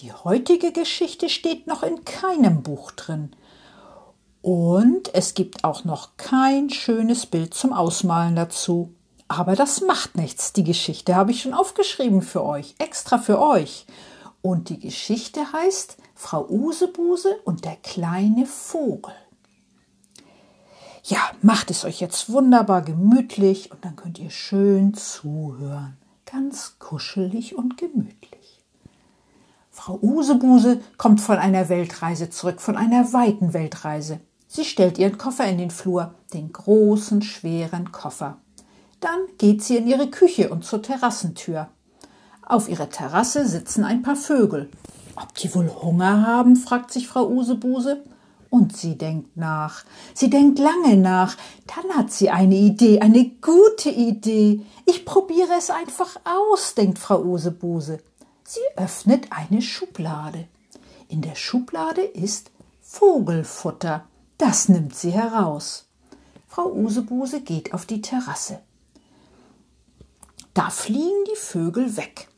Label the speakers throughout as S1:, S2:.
S1: die heutige Geschichte steht noch in keinem Buch drin. Und es gibt auch noch kein schönes Bild zum Ausmalen dazu. Aber das macht nichts. Die Geschichte habe ich schon aufgeschrieben für euch, extra für euch. Und die Geschichte heißt Frau Usebuse und der kleine Vogel. Ja, macht es euch jetzt wunderbar gemütlich und dann könnt ihr schön zuhören ganz kuschelig und gemütlich. Frau Usebuse kommt von einer Weltreise zurück, von einer weiten Weltreise. Sie stellt ihren Koffer in den Flur, den großen, schweren Koffer. Dann geht sie in ihre Küche und zur Terrassentür. Auf ihrer Terrasse sitzen ein paar Vögel. Ob die wohl Hunger haben? fragt sich Frau Usebuse. Und sie denkt nach. Sie denkt lange nach. Dann hat sie eine Idee, eine gute Idee. Ich probiere es einfach aus, denkt Frau Usebuse. Sie öffnet eine Schublade. In der Schublade ist Vogelfutter. Das nimmt sie heraus. Frau Usebuse geht auf die Terrasse. Da fliegen die Vögel weg.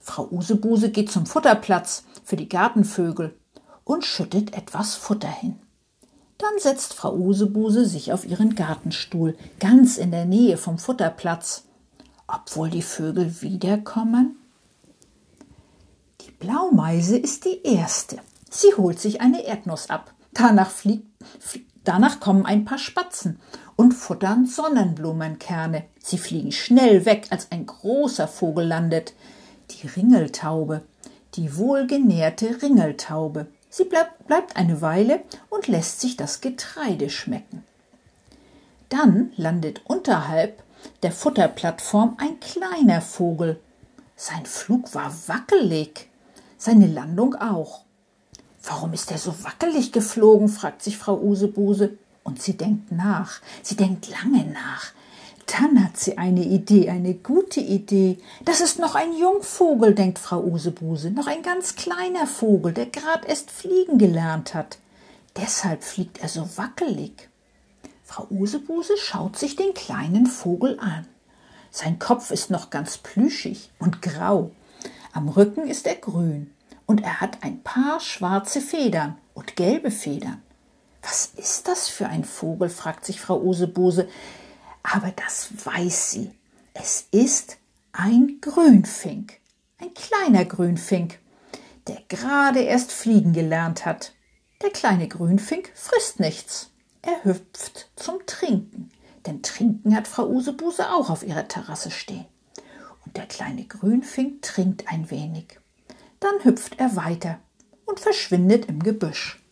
S1: Frau Usebuse geht zum Futterplatz für die Gartenvögel und schüttet etwas Futter hin. Dann setzt Frau Usebuse sich auf ihren Gartenstuhl, ganz in der Nähe vom Futterplatz. Obwohl die Vögel wiederkommen? Die Blaumeise ist die erste. Sie holt sich eine Erdnuss ab. Danach, fliegt, danach kommen ein paar Spatzen und futtern Sonnenblumenkerne. Sie fliegen schnell weg, als ein großer Vogel landet. Die Ringeltaube, die wohlgenährte Ringeltaube. Sie bleib, bleibt eine Weile und lässt sich das Getreide schmecken. Dann landet unterhalb der Futterplattform ein kleiner Vogel. Sein Flug war wackelig, seine Landung auch. Warum ist er so wackelig geflogen? fragt sich Frau Usebuse. Und sie denkt nach, sie denkt lange nach. Dann hat sie eine Idee, eine gute Idee. Das ist noch ein Jungvogel, denkt Frau Usebuse, noch ein ganz kleiner Vogel, der gerade erst fliegen gelernt hat. Deshalb fliegt er so wackelig. Frau Usebuse schaut sich den kleinen Vogel an. Sein Kopf ist noch ganz plüschig und grau. Am Rücken ist er grün und er hat ein paar schwarze Federn und gelbe Federn. Was ist das für ein Vogel? fragt sich Frau Usebuse aber das weiß sie. Es ist ein Grünfink, ein kleiner Grünfink, der gerade erst fliegen gelernt hat. Der kleine Grünfink frisst nichts. Er hüpft zum Trinken, denn Trinken hat Frau Usebuse auch auf ihrer Terrasse stehen. Der kleine Grünfink trinkt ein wenig. Dann hüpft er weiter und verschwindet im Gebüsch.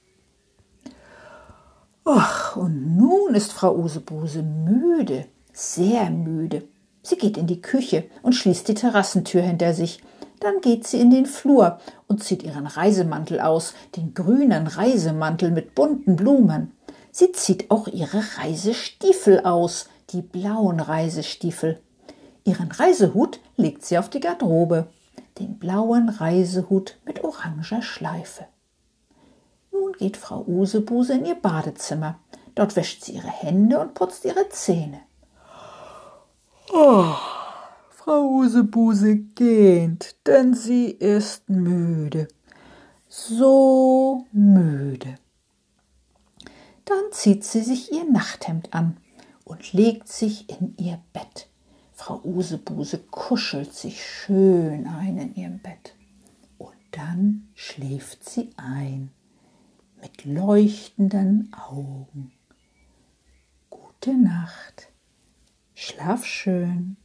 S1: Och, und nun ist Frau Usebuse müde, sehr müde. Sie geht in die Küche und schließt die Terrassentür hinter sich. Dann geht sie in den Flur und zieht ihren Reisemantel aus, den grünen Reisemantel mit bunten Blumen. Sie zieht auch ihre Reisestiefel aus, die blauen Reisestiefel. Ihren Reisehut legt sie auf die Garderobe, den blauen Reisehut mit oranger Schleife. Nun geht Frau Usebuse in ihr Badezimmer. Dort wäscht sie ihre Hände und putzt ihre Zähne. Oh, Frau Usebuse gähnt, denn sie ist müde. So müde. Dann zieht sie sich ihr Nachthemd an und legt sich in ihr Bett. Frau Usebuse kuschelt sich schön ein in ihrem Bett. Und dann schläft sie ein mit leuchtenden Augen. Gute Nacht, schlaf schön.